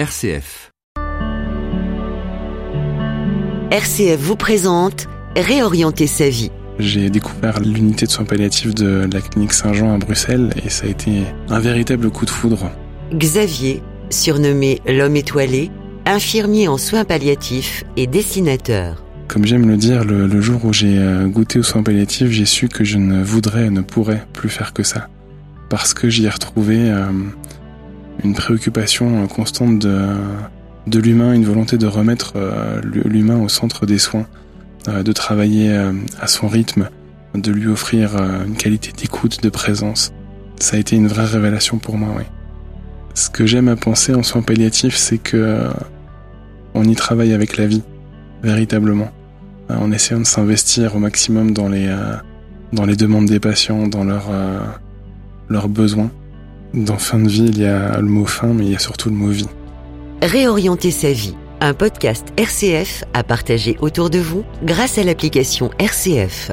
RCF. RCF vous présente Réorienter sa vie. J'ai découvert l'unité de soins palliatifs de la clinique Saint-Jean à Bruxelles et ça a été un véritable coup de foudre. Xavier, surnommé l'homme étoilé, infirmier en soins palliatifs et dessinateur. Comme j'aime le dire, le, le jour où j'ai euh, goûté aux soins palliatifs, j'ai su que je ne voudrais et ne pourrais plus faire que ça. Parce que j'y ai retrouvé euh, une préoccupation constante de, de l'humain, une volonté de remettre euh, l'humain au centre des soins, euh, de travailler euh, à son rythme, de lui offrir une qualité d'écoute, de présence. Ça a été une vraie révélation pour moi, oui. Ce que j'aime à penser en soins palliatifs, c'est que on y travaille avec la vie, véritablement, en essayant de s'investir au maximum dans les dans les demandes des patients, dans leurs leurs besoins. Dans fin de vie, il y a le mot fin, mais il y a surtout le mot vie. Réorienter sa vie, un podcast RCF à partager autour de vous grâce à l'application RCF.